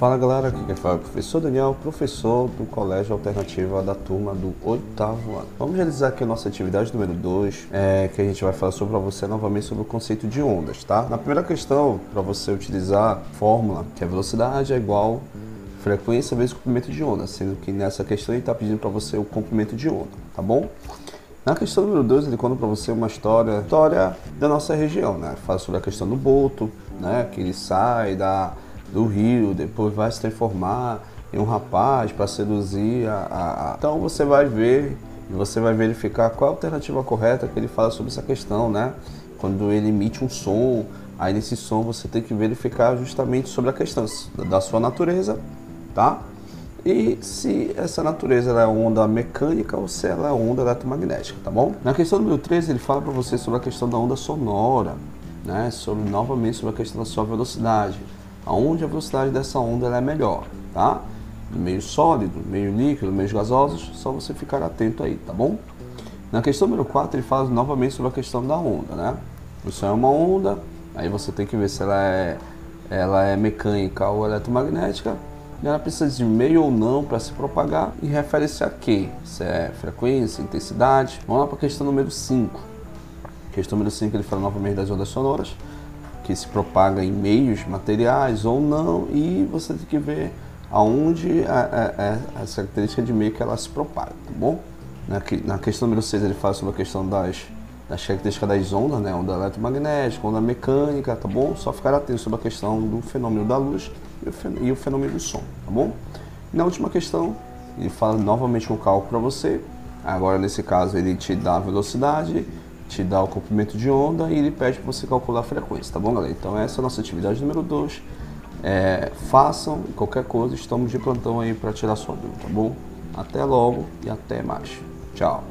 Fala galera, aqui quem fala é o professor Daniel, professor do Colégio Alternativa da turma do oitavo ano. Vamos realizar aqui a nossa atividade número 2, é, que a gente vai falar sobre você novamente sobre o conceito de ondas, tá? Na primeira questão, para você utilizar a fórmula, que a velocidade é igual frequência vezes comprimento de onda, sendo que nessa questão ele está pedindo para você o comprimento de onda, tá bom? Na questão número 2, ele conta para você uma história, história da nossa região, né? Fala sobre a questão do boto, né? Que ele sai da do rio, depois vai se transformar em um rapaz para seduzir a, a, Então você vai ver e você vai verificar qual a alternativa correta que ele fala sobre essa questão, né? Quando ele emite um som, aí nesse som você tem que verificar justamente sobre a questão da sua natureza, tá? E se essa natureza é onda mecânica ou se ela é onda eletromagnética, tá bom? Na questão número 13, ele fala para você sobre a questão da onda sonora, né? Sobre, novamente sobre a questão da sua velocidade aonde a velocidade dessa onda é melhor, tá? Meio sólido, meio líquido, meios gasosos, só você ficar atento aí, tá bom? Na questão número 4, ele fala novamente sobre a questão da onda, né? Isso é uma onda, aí você tem que ver se ela é, ela é mecânica ou eletromagnética, e ela precisa de meio ou não para se propagar, e refere-se a quê? Se é frequência, intensidade. Vamos lá para a questão número 5. Questão número 5, ele fala novamente das ondas sonoras que se propaga em meios materiais ou não, e você tem que ver aonde é, essa característica de meio que ela se propaga, tá bom? Na, na questão número 6 ele fala sobre a questão das, das características das ondas, né? Onda eletromagnética, onda mecânica, tá bom? Só ficar atento sobre a questão do fenômeno da luz e o fenômeno do som, tá bom? E na última questão, ele fala novamente um cálculo para você. Agora, nesse caso, ele te dá a velocidade te dá o comprimento de onda e ele pede para você calcular a frequência, tá bom, galera? Então essa é a nossa atividade número 2. É, façam qualquer coisa, estamos de plantão aí para tirar sua dúvida, tá bom? Até logo e até mais. Tchau.